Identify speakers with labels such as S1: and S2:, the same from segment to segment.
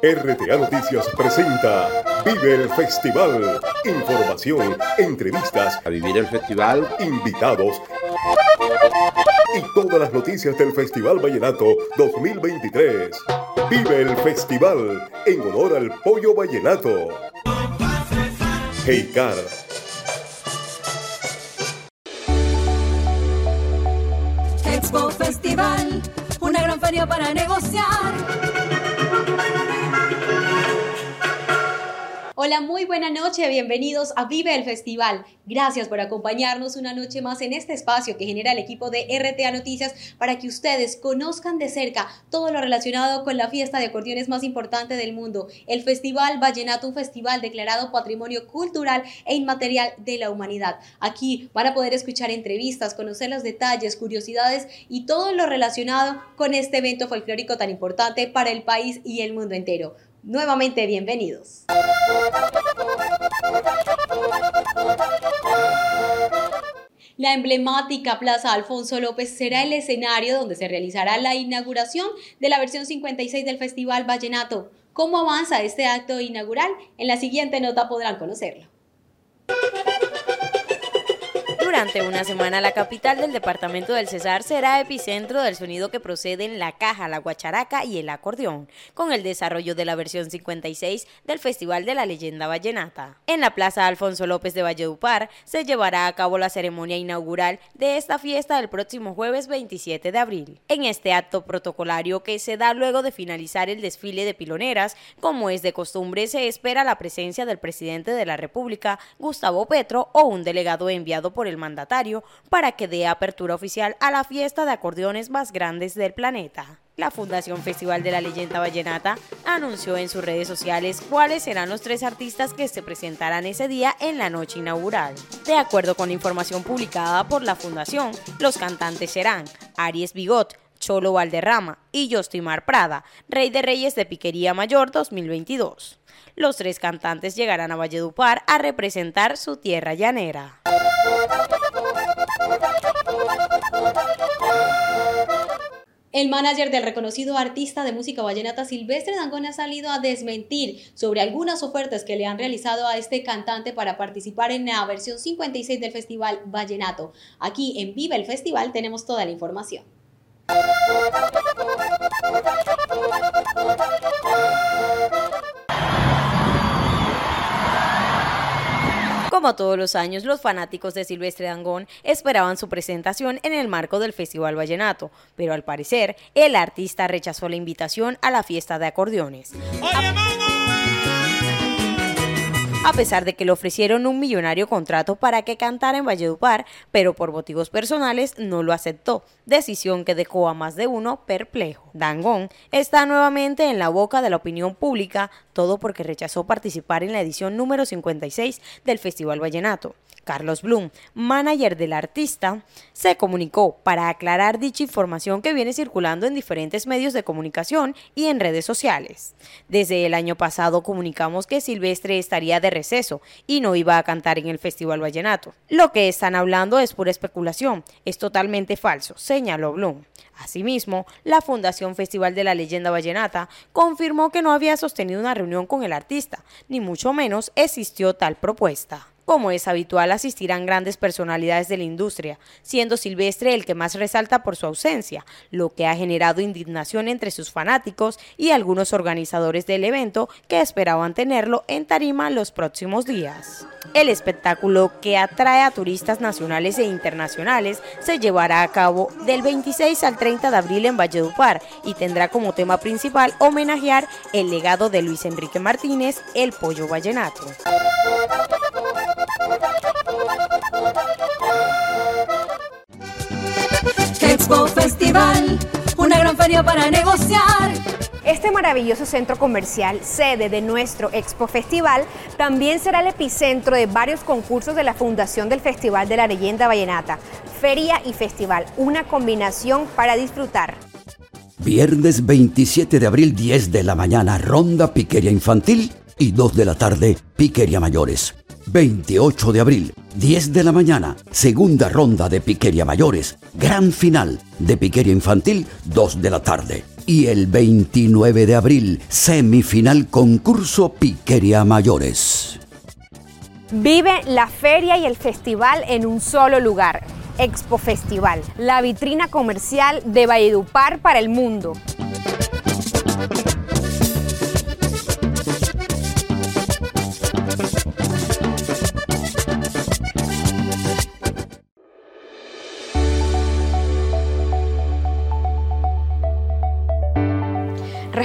S1: RTA Noticias presenta Vive el Festival. Información, entrevistas,
S2: a vivir el festival,
S1: invitados y todas las noticias del Festival Vallenato 2023. Vive el Festival en honor al pollo vallenato. Hey Car.
S3: Expo Festival, una gran feria para negociar
S4: Hola, muy buena noche, bienvenidos a Vive el Festival. Gracias por acompañarnos una noche más en este espacio que genera el equipo de RTA Noticias para que ustedes conozcan de cerca todo lo relacionado con la fiesta de acordeones más importante del mundo, el Festival Vallenato, un festival declarado Patrimonio Cultural e Inmaterial de la Humanidad. Aquí van a poder escuchar entrevistas, conocer los detalles, curiosidades y todo lo relacionado con este evento folclórico tan importante para el país y el mundo entero. Nuevamente bienvenidos. La emblemática Plaza Alfonso López será el escenario donde se realizará la inauguración de la versión 56 del Festival Vallenato. ¿Cómo avanza este acto inaugural? En la siguiente nota podrán conocerlo.
S5: Durante una semana, la capital del departamento del Cesar será epicentro del sonido que procede en la caja, la guacharaca y el acordeón, con el desarrollo de la versión 56 del Festival de la Leyenda Vallenata. En la Plaza Alfonso López de Valledupar se llevará a cabo la ceremonia inaugural de esta fiesta el próximo jueves 27 de abril. En este acto protocolario que se da luego de finalizar el desfile de piloneras, como es de costumbre, se espera la presencia del presidente de la República, Gustavo Petro, o un delegado enviado por el mandatario para que dé apertura oficial a la fiesta de acordeones más grandes del planeta. La Fundación Festival de la Leyenda Vallenata anunció en sus redes sociales cuáles serán los tres artistas que se presentarán ese día en la noche inaugural. De acuerdo con información publicada por la Fundación, los cantantes serán Aries Bigot, Cholo Valderrama y Jostimar Prada, Rey de Reyes de Piquería Mayor 2022. Los tres cantantes llegarán a Valledupar a representar su tierra llanera.
S4: El manager del reconocido artista de música vallenata Silvestre Dangón ha salido a desmentir sobre algunas ofertas que le han realizado a este cantante para participar en la versión 56 del Festival Vallenato. Aquí en Viva el Festival tenemos toda la información.
S5: Como todos los años, los fanáticos de Silvestre Dangón esperaban su presentación en el marco del Festival Vallenato, pero al parecer el artista rechazó la invitación a la fiesta de acordeones a pesar de que le ofrecieron un millonario contrato para que cantara en Valledupar, pero por motivos personales no lo aceptó, decisión que dejó a más de uno perplejo. Dangón está nuevamente en la boca de la opinión pública, todo porque rechazó participar en la edición número 56 del Festival Vallenato. Carlos Blum, manager del artista, se comunicó para aclarar dicha información que viene circulando en diferentes medios de comunicación y en redes sociales. Desde el año pasado comunicamos que Silvestre estaría de receso y no iba a cantar en el Festival Vallenato. Lo que están hablando es pura especulación, es totalmente falso, señaló Blum. Asimismo, la Fundación Festival de la Leyenda Vallenata confirmó que no había sostenido una reunión con el artista, ni mucho menos existió tal propuesta. Como es habitual, asistirán grandes personalidades de la industria, siendo Silvestre el que más resalta por su ausencia, lo que ha generado indignación entre sus fanáticos y algunos organizadores del evento que esperaban tenerlo en tarima los próximos días. El espectáculo que atrae a turistas nacionales e internacionales se llevará a cabo del 26 al 30 de abril en Valledupar y tendrá como tema principal homenajear el legado de Luis Enrique Martínez, el pollo vallenato.
S3: Expo Festival, una gran feria para negociar.
S6: Este maravilloso centro comercial, sede de nuestro Expo Festival, también será el epicentro de varios concursos de la Fundación del Festival de la Leyenda Vallenata. Feria y festival, una combinación para disfrutar.
S7: Viernes 27 de abril, 10 de la mañana, ronda piquería infantil y 2 de la tarde, piquería mayores. 28 de abril, 10 de la mañana, segunda ronda de Piqueria Mayores, gran final de Piqueria Infantil, 2 de la tarde. Y el 29 de abril, semifinal concurso Piqueria Mayores.
S6: Vive la feria y el festival en un solo lugar. Expo Festival, la vitrina comercial de Valledupar para el mundo.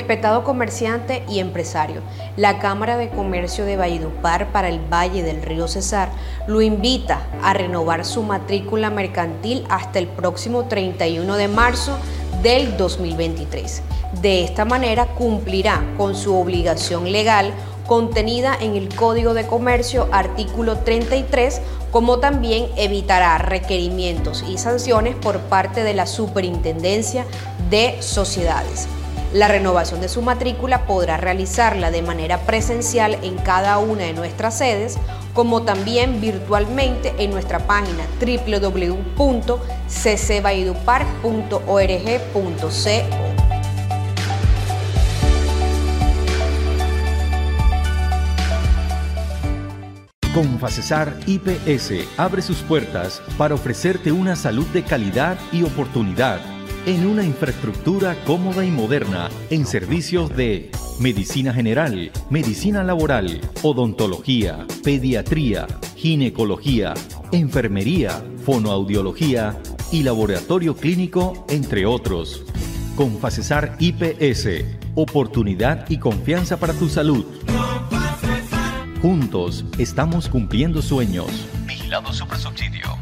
S6: Respetado comerciante y empresario, la Cámara de Comercio de Valledupar para el Valle del Río Cesar lo invita a renovar su matrícula mercantil hasta el próximo 31 de marzo del 2023. De esta manera cumplirá con su obligación legal contenida en el Código de Comercio artículo 33, como también evitará requerimientos y sanciones por parte de la Superintendencia de Sociedades. La renovación de su matrícula podrá realizarla de manera presencial en cada una de nuestras sedes, como también virtualmente en nuestra página www.ccbaidupar.org.co.
S2: Confacesar IPS abre sus puertas para ofrecerte una salud de calidad y oportunidad en una infraestructura cómoda y moderna en servicios de medicina general, medicina laboral, odontología, pediatría, ginecología, enfermería, fonoaudiología y laboratorio clínico, entre otros. Con Facesar IPS, oportunidad y confianza para tu salud. Juntos estamos cumpliendo sueños. Vigilado Subsidio.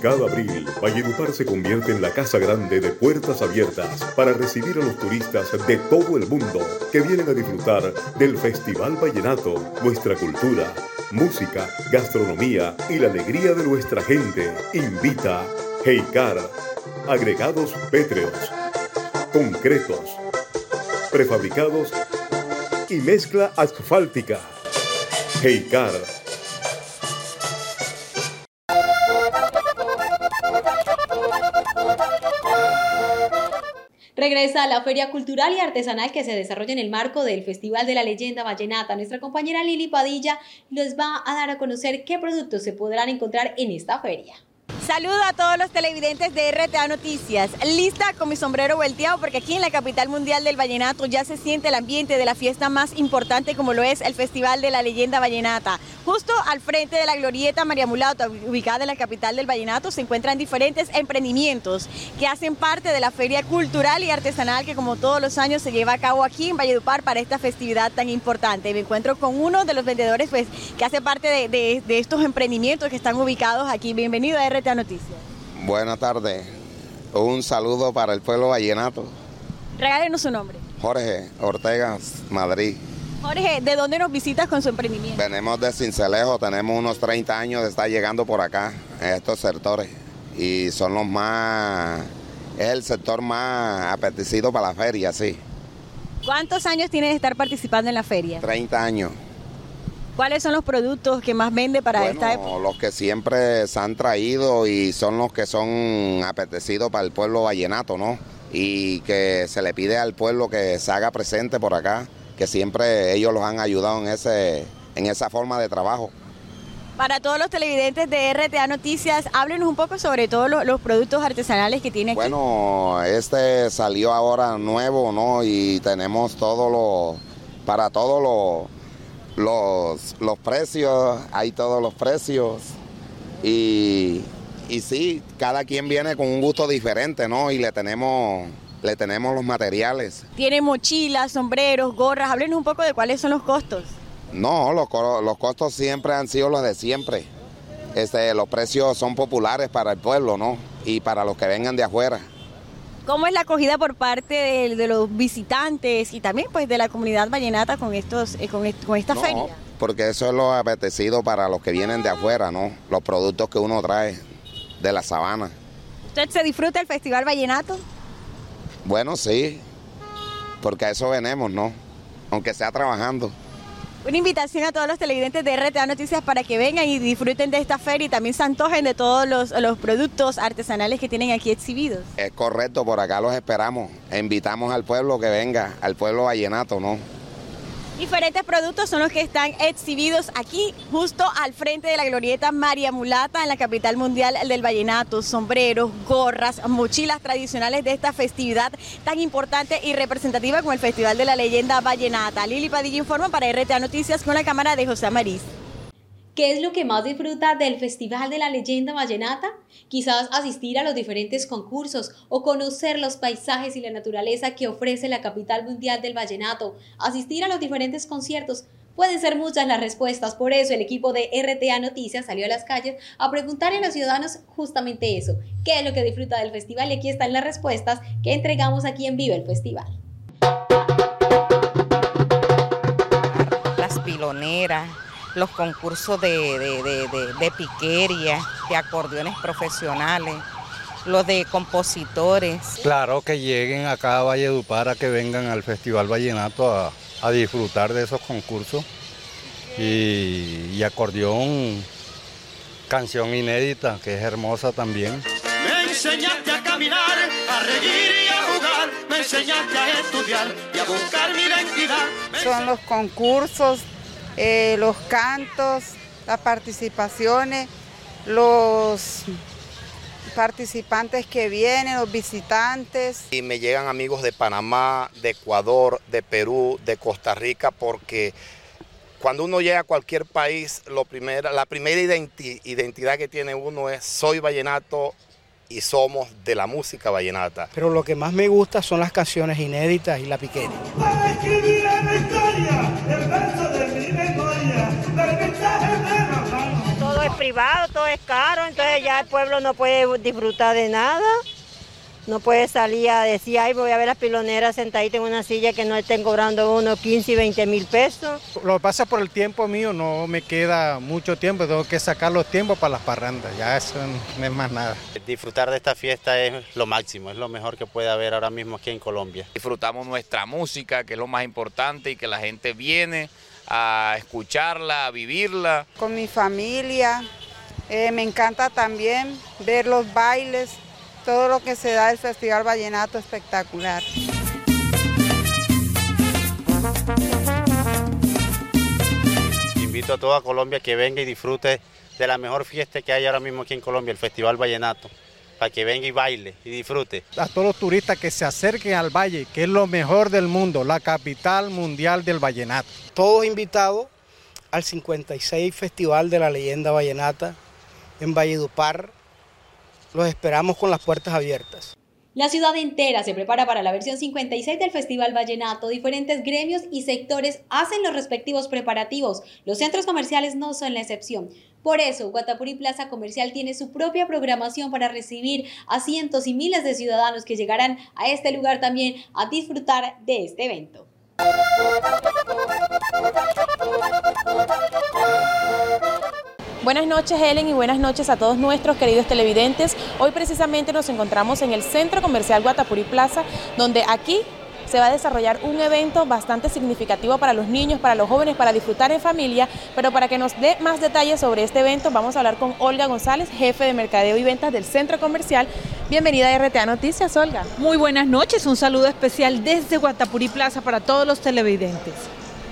S1: Cada abril, Valledupar se convierte en la casa grande de puertas abiertas para recibir a los turistas de todo el mundo que vienen a disfrutar del Festival Vallenato, nuestra cultura, música, gastronomía y la alegría de nuestra gente. Invita Heikar, agregados pétreos, concretos, prefabricados y mezcla asfáltica. Heikar
S4: Regresa a la Feria Cultural y Artesanal que se desarrolla en el marco del Festival de la Leyenda Vallenata. Nuestra compañera Lili Padilla les va a dar a conocer qué productos se podrán encontrar en esta feria.
S8: Saludo a todos los televidentes de RTA Noticias. Lista con mi sombrero volteado porque aquí en la capital mundial del vallenato ya se siente el ambiente de la fiesta más importante como lo es el Festival de la Leyenda Vallenata. Justo al frente de la glorieta María Mulata, ubicada en la capital del vallenato, se encuentran diferentes emprendimientos que hacen parte de la feria cultural y artesanal que como todos los años se lleva a cabo aquí en Valledupar para esta festividad tan importante. Me encuentro con uno de los vendedores pues, que hace parte de, de, de estos emprendimientos que están ubicados aquí. Bienvenido a RTA Noticias.
S9: Buenas tardes. Un saludo para el pueblo vallenato.
S8: Regálenos su nombre.
S9: Jorge Ortega, Madrid.
S8: Jorge, ¿de dónde nos visitas con su emprendimiento?
S9: Venimos de Cincelejo, tenemos unos 30 años de estar llegando por acá, en estos sectores. Y son los más, es el sector más apetecido para la feria, sí.
S8: ¿Cuántos años tienes de estar participando en la feria?
S9: 30 años.
S8: ¿Cuáles son los productos que más vende para
S9: bueno,
S8: esta época?
S9: Los que siempre se han traído y son los que son apetecidos para el pueblo vallenato, ¿no? Y que se le pide al pueblo que se haga presente por acá, que siempre ellos los han ayudado en, ese, en esa forma de trabajo.
S8: Para todos los televidentes de RTA Noticias, háblenos un poco sobre todos los, los productos artesanales que tiene aquí.
S9: Bueno, este salió ahora nuevo, ¿no? Y tenemos todo lo, para todos los los, los precios, hay todos los precios y, y sí, cada quien viene con un gusto diferente, ¿no? Y le tenemos, le tenemos los materiales.
S8: Tiene mochilas, sombreros, gorras, háblenos un poco de cuáles son los costos.
S9: No, los, los costos siempre han sido los de siempre. Este, los precios son populares para el pueblo, ¿no? Y para los que vengan de afuera.
S8: ¿Cómo es la acogida por parte de, de los visitantes y también pues de la comunidad vallenata con estos eh, con esta
S9: No,
S8: feria?
S9: porque eso es lo apetecido para los que vienen de afuera, ¿no? Los productos que uno trae de la sabana.
S8: ¿Usted se disfruta el Festival Vallenato?
S9: Bueno, sí, porque a eso venimos, ¿no? Aunque sea trabajando.
S8: Una invitación a todos los televidentes de RTA Noticias para que vengan y disfruten de esta feria y también se antojen de todos los, los productos artesanales que tienen aquí exhibidos.
S9: Es correcto, por acá los esperamos. Invitamos al pueblo que venga, al pueblo vallenato, ¿no?
S8: Diferentes productos son los que están exhibidos aquí, justo al frente de la glorieta María Mulata, en la capital mundial del vallenato. Sombreros, gorras, mochilas tradicionales de esta festividad tan importante y representativa como el Festival de la Leyenda Vallenata. Lili Padilla informa para RTA Noticias con la cámara de José Amariz.
S4: ¿Qué es lo que más disfruta del Festival de la Leyenda Vallenata? Quizás asistir a los diferentes concursos o conocer los paisajes y la naturaleza que ofrece la capital mundial del vallenato, asistir a los diferentes conciertos. Pueden ser muchas las respuestas, por eso el equipo de RTA Noticias salió a las calles a preguntarle a los ciudadanos justamente eso, qué es lo que disfruta del festival y aquí están las respuestas que entregamos aquí en Vive el Festival.
S10: Las piloneras, los concursos de, de, piquería, de acordeones profesionales, los de compositores.
S11: Claro, que lleguen acá a Valledupar, a que vengan al Festival Vallenato a, disfrutar de esos concursos. Y, y, acordeón, canción inédita, que es hermosa también.
S12: Me enseñaste a caminar, a reír y a jugar, me enseñaste a estudiar y a buscar mi identidad.
S13: Son los concursos eh, los cantos, las participaciones, los participantes que vienen, los visitantes.
S14: Y me llegan amigos de Panamá, de Ecuador, de Perú, de Costa Rica, porque cuando uno llega a cualquier país, lo la primera identidad que tiene uno es soy vallenato y somos de la música vallenata.
S15: Pero lo que más me gusta son las canciones inéditas y la piquería.
S16: Privado, todo es caro, entonces ya el pueblo no puede disfrutar de nada. No puede salir a decir, ay, voy a ver las piloneras sentaditas en una silla que no estén cobrando unos 15 y 20 mil pesos.
S15: Lo que pasa por el tiempo mío, no me queda mucho tiempo, tengo que sacar los tiempos para las parrandas, ya eso no es más nada.
S17: Disfrutar de esta fiesta es lo máximo, es lo mejor que puede haber ahora mismo aquí en Colombia.
S18: Disfrutamos nuestra música, que es lo más importante, y que la gente viene a escucharla, a vivirla.
S13: Con mi familia, eh, me encanta también ver los bailes todo lo que se da el Festival Vallenato espectacular.
S17: Invito a toda Colombia que venga y disfrute de la mejor fiesta que hay ahora mismo aquí en Colombia, el Festival Vallenato, para que venga y baile y disfrute.
S15: A todos los turistas que se acerquen al Valle, que es lo mejor del mundo, la capital mundial del Vallenato. Todos invitados al 56 Festival de la Leyenda Vallenata en Valledupar, los esperamos con las puertas abiertas.
S4: La ciudad entera se prepara para la versión 56 del Festival Vallenato. Diferentes gremios y sectores hacen los respectivos preparativos. Los centros comerciales no son la excepción. Por eso, Guatapuri Plaza Comercial tiene su propia programación para recibir a cientos y miles de ciudadanos que llegarán a este lugar también a disfrutar de este evento.
S19: Buenas noches Helen y buenas noches a todos nuestros queridos televidentes. Hoy precisamente nos encontramos en el Centro Comercial Guatapuri Plaza, donde aquí se va a desarrollar un evento bastante significativo para los niños, para los jóvenes, para disfrutar en familia, pero para que nos dé más detalles sobre este evento vamos a hablar con Olga González, jefe de Mercadeo y Ventas del Centro Comercial. Bienvenida a RTA Noticias, Olga.
S20: Muy buenas noches, un saludo especial desde Guatapuri Plaza para todos los televidentes.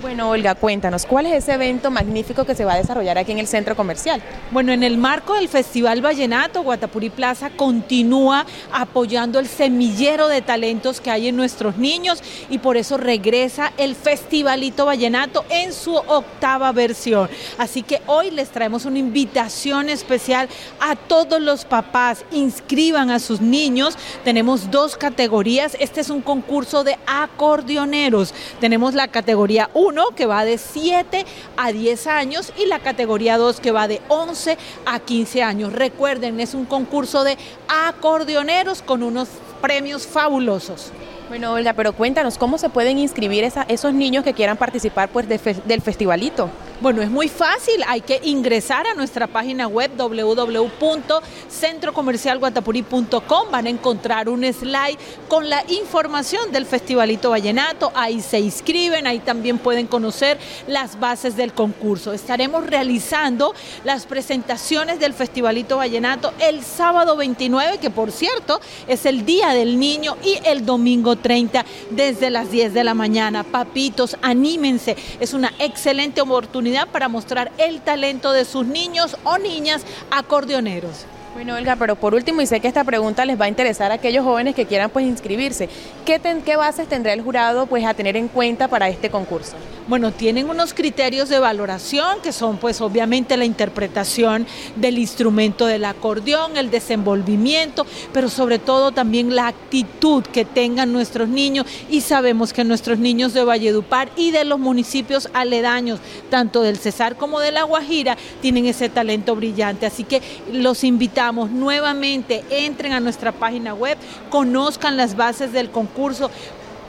S19: Bueno, Olga, cuéntanos, ¿cuál es ese evento magnífico que se va a desarrollar aquí en el centro comercial?
S20: Bueno, en el marco del Festival Vallenato, Guatapuri Plaza continúa apoyando el semillero de talentos que hay en nuestros niños y por eso regresa el Festivalito Vallenato en su octava versión. Así que hoy les traemos una invitación especial a todos los papás. Inscriban a sus niños. Tenemos dos categorías. Este es un concurso de acordeoneros. Tenemos la categoría 1 que va de 7 a 10 años y la categoría 2 que va de 11 a 15 años. Recuerden, es un concurso de acordeoneros con unos premios fabulosos.
S19: Bueno, Olga, pero cuéntanos, ¿cómo se pueden inscribir esos niños que quieran participar pues, del festivalito?
S20: Bueno, es muy fácil, hay que ingresar a nuestra página web www.centrocomercialguatapuri.com, van a encontrar un slide con la información del Festivalito Vallenato, ahí se inscriben, ahí también pueden conocer las bases del concurso. Estaremos realizando las presentaciones del Festivalito Vallenato el sábado 29, que por cierto es el Día del Niño, y el domingo 30 desde las 10 de la mañana. Papitos, anímense, es una excelente oportunidad para mostrar el talento de sus niños o niñas acordeoneros.
S19: Bueno, Olga, pero por último, y sé que esta pregunta les va a interesar a aquellos jóvenes que quieran pues inscribirse. ¿Qué, bases tendrá el jurado pues a tener en cuenta para este concurso?
S20: Bueno, tienen unos criterios de valoración que son pues obviamente la interpretación del instrumento del acordeón, el desenvolvimiento, pero sobre todo también la actitud que tengan nuestros niños y sabemos que nuestros niños de Valledupar y de los municipios aledaños, tanto del Cesar como de La Guajira, tienen ese talento brillante. Así que los invitamos nuevamente, entren a nuestra página web, conozcan las bases del concurso,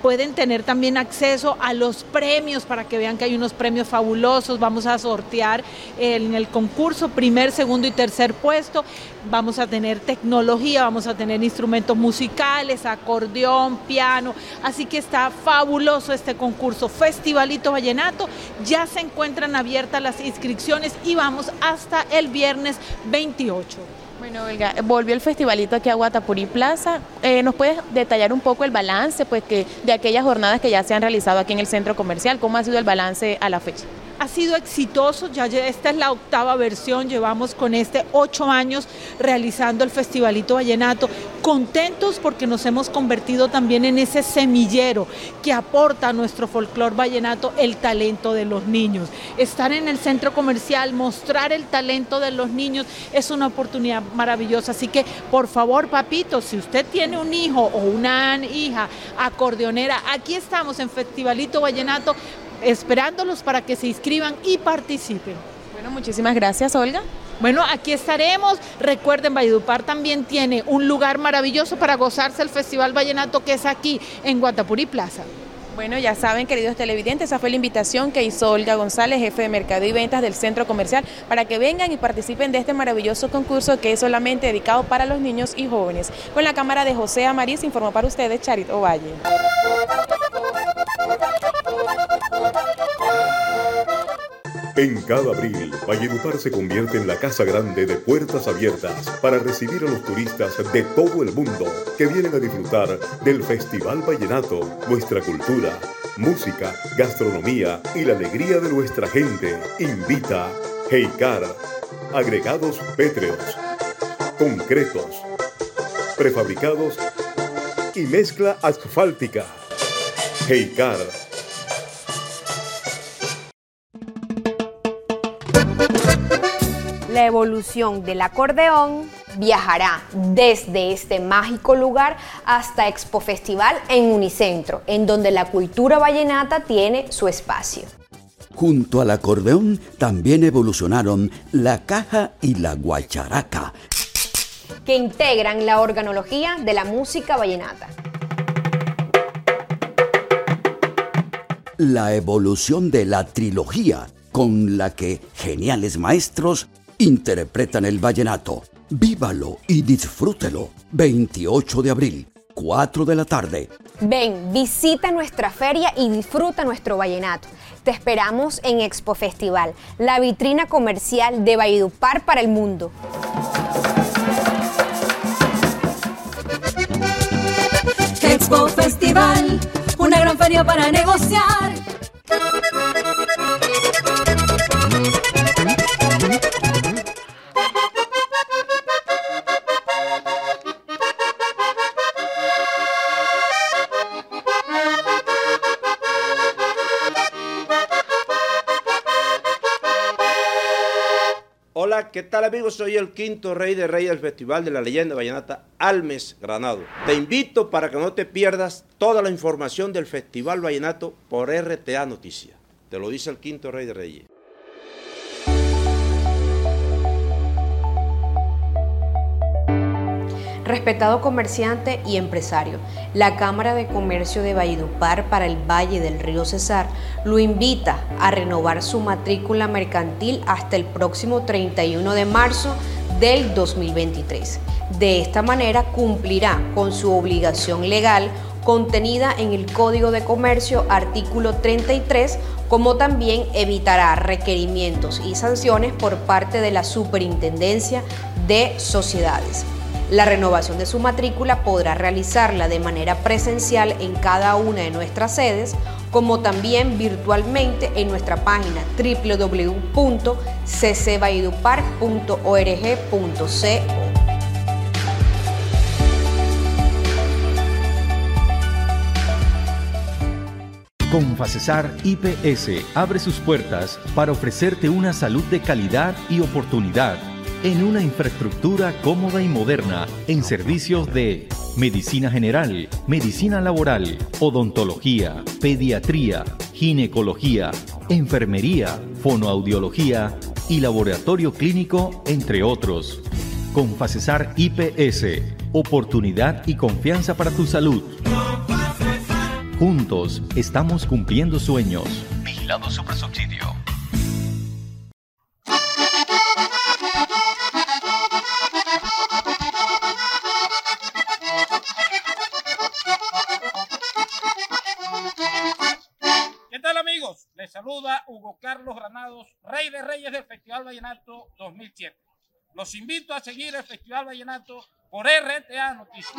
S20: pueden tener también acceso a los premios para que vean que hay unos premios fabulosos. Vamos a sortear en el concurso primer, segundo y tercer puesto. Vamos a tener tecnología, vamos a tener instrumentos musicales, acordeón, piano. Así que está fabuloso este concurso. Festivalito Vallenato. Ya se encuentran abiertas las inscripciones y vamos hasta el viernes 28.
S19: Bueno, Olga, volvió el festivalito aquí a Guatapurí Plaza. Eh, ¿Nos puedes detallar un poco el balance pues, que, de aquellas jornadas que ya se han realizado aquí en el centro comercial? ¿Cómo ha sido el balance a la fecha?
S20: Ha sido exitoso, ya esta es la octava versión, llevamos con este ocho años realizando el Festivalito Vallenato, contentos porque nos hemos convertido también en ese semillero que aporta a nuestro folclor vallenato el talento de los niños. Estar en el centro comercial, mostrar el talento de los niños es una oportunidad maravillosa, así que por favor, papito, si usted tiene un hijo o una hija acordeonera, aquí estamos en Festivalito Vallenato esperándolos para que se inscriban y participen.
S19: Bueno, muchísimas gracias, Olga.
S20: Bueno, aquí estaremos. Recuerden, Valledupar también tiene un lugar maravilloso para gozarse el Festival Vallenato que es aquí en Guatapurí Plaza.
S19: Bueno, ya saben, queridos televidentes, esa fue la invitación que hizo Olga González, jefe de Mercado y Ventas del Centro Comercial, para que vengan y participen de este maravilloso concurso que es solamente dedicado para los niños y jóvenes. Con la cámara de José Amarí se informó para ustedes Charito Valle.
S1: En cada abril, Valledupar se convierte en la casa grande de puertas abiertas para recibir a los turistas de todo el mundo que vienen a disfrutar del Festival Vallenato, nuestra cultura, música, gastronomía y la alegría de nuestra gente. Invita Heikar, agregados pétreos, concretos, prefabricados y mezcla asfáltica. Heikar
S6: la evolución del acordeón viajará desde este mágico lugar hasta Expo Festival en Unicentro, en donde la cultura vallenata tiene su espacio.
S7: Junto al acordeón también evolucionaron la caja y la guacharaca,
S6: que integran la organología de la música vallenata.
S7: La evolución de la trilogía con la que geniales maestros interpretan el vallenato. Vívalo y disfrútelo. 28 de abril, 4 de la tarde.
S6: Ven, visita nuestra feria y disfruta nuestro vallenato. Te esperamos en Expo Festival, la vitrina comercial de Valledupar para el mundo.
S3: Expo Festival, una gran feria para negociar.
S21: ¿Qué tal amigos? Soy el quinto rey de reyes del Festival de la Leyenda Vallenata Almes Granado. Te invito para que no te pierdas toda la información del Festival Vallenato por RTA Noticias. Te lo dice el quinto rey de reyes.
S6: Respetado comerciante y empresario, la Cámara de Comercio de Valledupar para el Valle del Río Cesar lo invita a renovar su matrícula mercantil hasta el próximo 31 de marzo del 2023. De esta manera cumplirá con su obligación legal contenida en el Código de Comercio artículo 33, como también evitará requerimientos y sanciones por parte de la Superintendencia de Sociedades. La renovación de su matrícula podrá realizarla de manera presencial en cada una de nuestras sedes, como también virtualmente en nuestra página www.ccbaidupar.org.co.
S22: Confacesar IPS abre sus puertas para ofrecerte una salud de calidad y oportunidad en una infraestructura cómoda y moderna en servicios de medicina general, medicina laboral, odontología, pediatría, ginecología, enfermería, fonoaudiología y laboratorio clínico, entre otros. Confacesar IPS, oportunidad y confianza para tu salud. Juntos estamos cumpliendo sueños. Vigilado Super
S23: Vallenato 2007. Los invito a seguir el Festival Vallenato por RTA Noticias.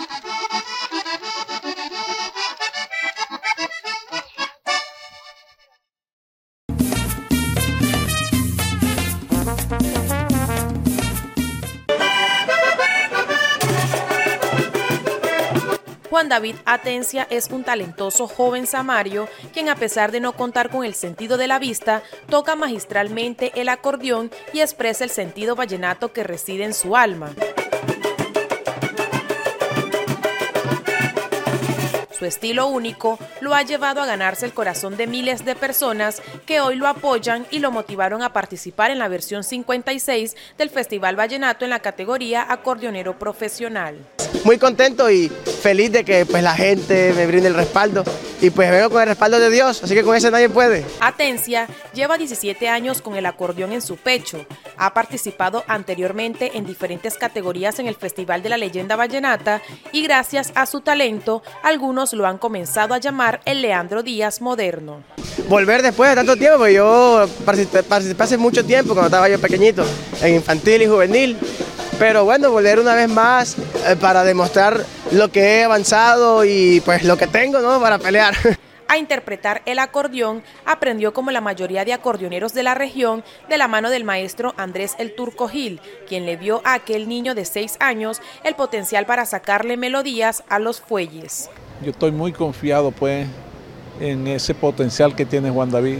S19: Juan David Atencia es un talentoso joven samario quien a pesar de no contar con el sentido de la vista, toca magistralmente el acordeón y expresa el sentido vallenato que reside en su alma. Su estilo único lo ha llevado a ganarse el corazón de miles de personas que hoy lo apoyan y lo motivaron a participar en la versión 56 del Festival Vallenato en la categoría acordeonero profesional.
S24: Muy contento y feliz de que pues la gente me brinde el respaldo y pues vengo con el respaldo de Dios, así que con ese nadie puede.
S19: Atencia lleva 17 años con el acordeón en su pecho. Ha participado anteriormente en diferentes categorías en el Festival de la Leyenda Vallenata y gracias a su talento, algunos lo han comenzado a llamar el Leandro Díaz moderno.
S24: Volver después de tanto tiempo, yo participé, participé hace mucho tiempo cuando estaba yo pequeñito, en infantil y juvenil. Pero bueno, volver una vez más eh, para demostrar lo que he avanzado y pues lo que tengo, ¿no? Para pelear.
S19: A interpretar el acordeón aprendió como la mayoría de acordeoneros de la región de la mano del maestro Andrés el Turco Gil, quien le vio a aquel niño de 6 años el potencial para sacarle melodías a los fuelles.
S25: Yo estoy muy confiado pues en ese potencial que tiene Juan David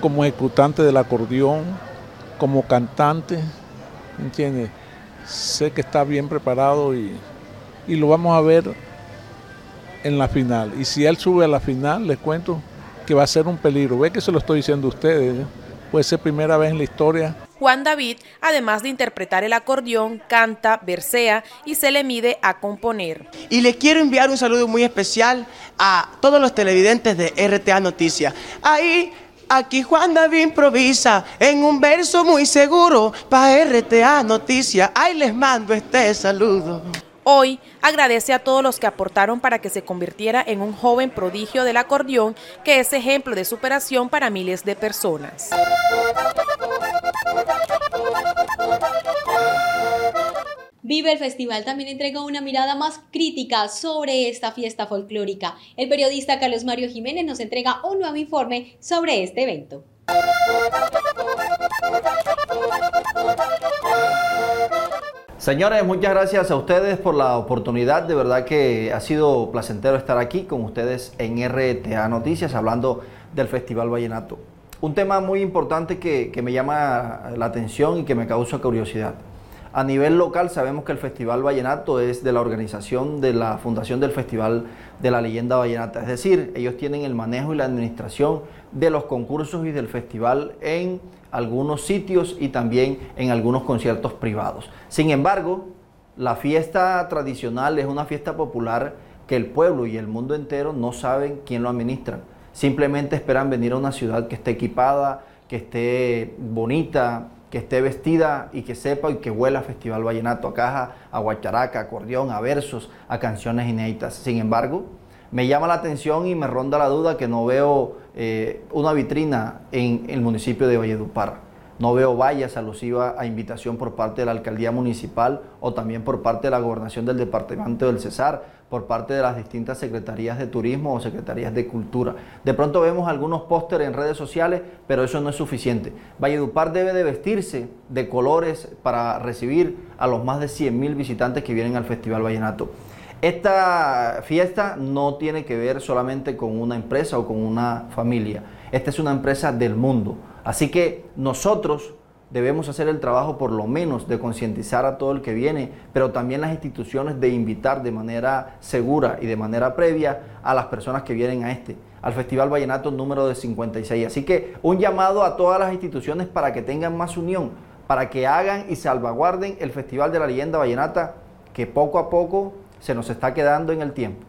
S25: como ejecutante del acordeón, como cantante, ¿entiendes? Sé que está bien preparado y, y lo vamos a ver en la final. Y si él sube a la final, les cuento que va a ser un peligro. Ve que se lo estoy diciendo a ustedes. ¿eh? Puede ser primera vez en la historia.
S19: Juan David, además de interpretar el acordeón, canta, versea y se le mide a componer.
S24: Y les quiero enviar un saludo muy especial a todos los televidentes de RTA Noticias. Ahí Aquí Juan David improvisa en un verso muy seguro para RTA Noticias. Ahí les mando este saludo.
S19: Hoy agradece a todos los que aportaron para que se convirtiera en un joven prodigio del acordeón que es ejemplo de superación para miles de personas.
S4: Vive el Festival también entrega una mirada más crítica sobre esta fiesta folclórica. El periodista Carlos Mario Jiménez nos entrega un nuevo informe sobre este evento.
S26: Señores, muchas gracias a ustedes por la oportunidad. De verdad que ha sido placentero estar aquí con ustedes en RTA Noticias hablando del Festival Vallenato. Un tema muy importante que, me llama la atención y que me causa curiosidad. A nivel local sabemos que el Festival Vallenato es de la organización de la Fundación del Festival de la Leyenda Vallenata. Es decir, ellos tienen el manejo y la administración de los concursos y del festival en algunos sitios y también en algunos conciertos privados. Sin embargo, La fiesta tradicional es una fiesta popular que el pueblo y el mundo entero no saben quién lo administra. Simplemente esperan venir a una ciudad que esté equipada, que esté bonita, que esté vestida y que sepa y que huela a Festival Vallenato, a caja, a guacharaca, a acordeón, a versos, a canciones inéditas. Sin embargo, me llama la atención y me ronda la duda que no veo eh, una vitrina en el municipio de Valledupar. No veo vallas alusivas a invitación por parte de la alcaldía municipal o también por parte de la gobernación del departamento del Cesar, por parte de las distintas secretarías de turismo o secretarías de cultura. De pronto vemos algunos pósteres en redes sociales, pero eso no es suficiente. Valledupar debe de vestirse de colores para recibir a los más de 100 mil visitantes que vienen al Festival Vallenato. Esta fiesta no tiene que ver solamente con una empresa o con una familia. Esta es una empresa del mundo. Así que nosotros debemos hacer el trabajo por lo menos de concientizar a todo el que viene, pero también las instituciones de invitar de manera segura y de manera previa a las personas que vienen a este, al Festival Vallenato número de 56. Así que un llamado a todas las instituciones para que tengan más unión, para que hagan y salvaguarden el Festival de la Leyenda Vallenata que poco a poco se nos está quedando en el tiempo.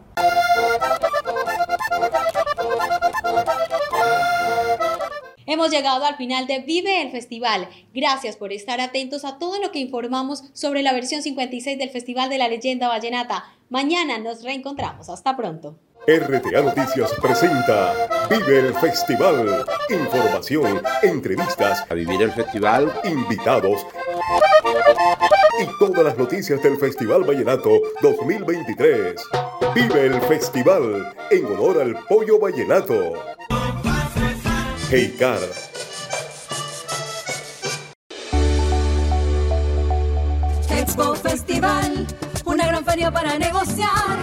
S4: Hemos llegado al final de Vive el Festival. Gracias por estar atentos a todo lo que informamos sobre la versión 56 del Festival de la Leyenda Vallenata. Mañana nos reencontramos. Hasta pronto.
S1: RTA Noticias presenta Vive el Festival. Información, entrevistas,
S21: a vivir el festival,
S1: invitados y todas las noticias del Festival Vallenato 2023. Vive el Festival en honor al pollo vallenato. Heicar.
S3: Expo Festival, una gran feria para negociar.